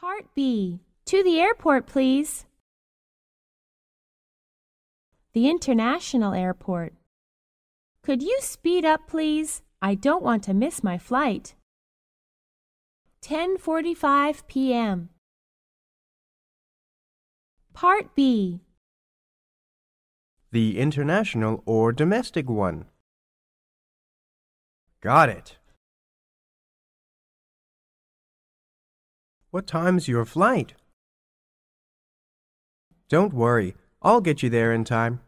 Part B. To the airport, please. The International Airport. Could you speed up, please? I don't want to miss my flight. 10:45 p.m. Part B. The international or domestic one. Got it. What time's your flight? Don't worry, I'll get you there in time.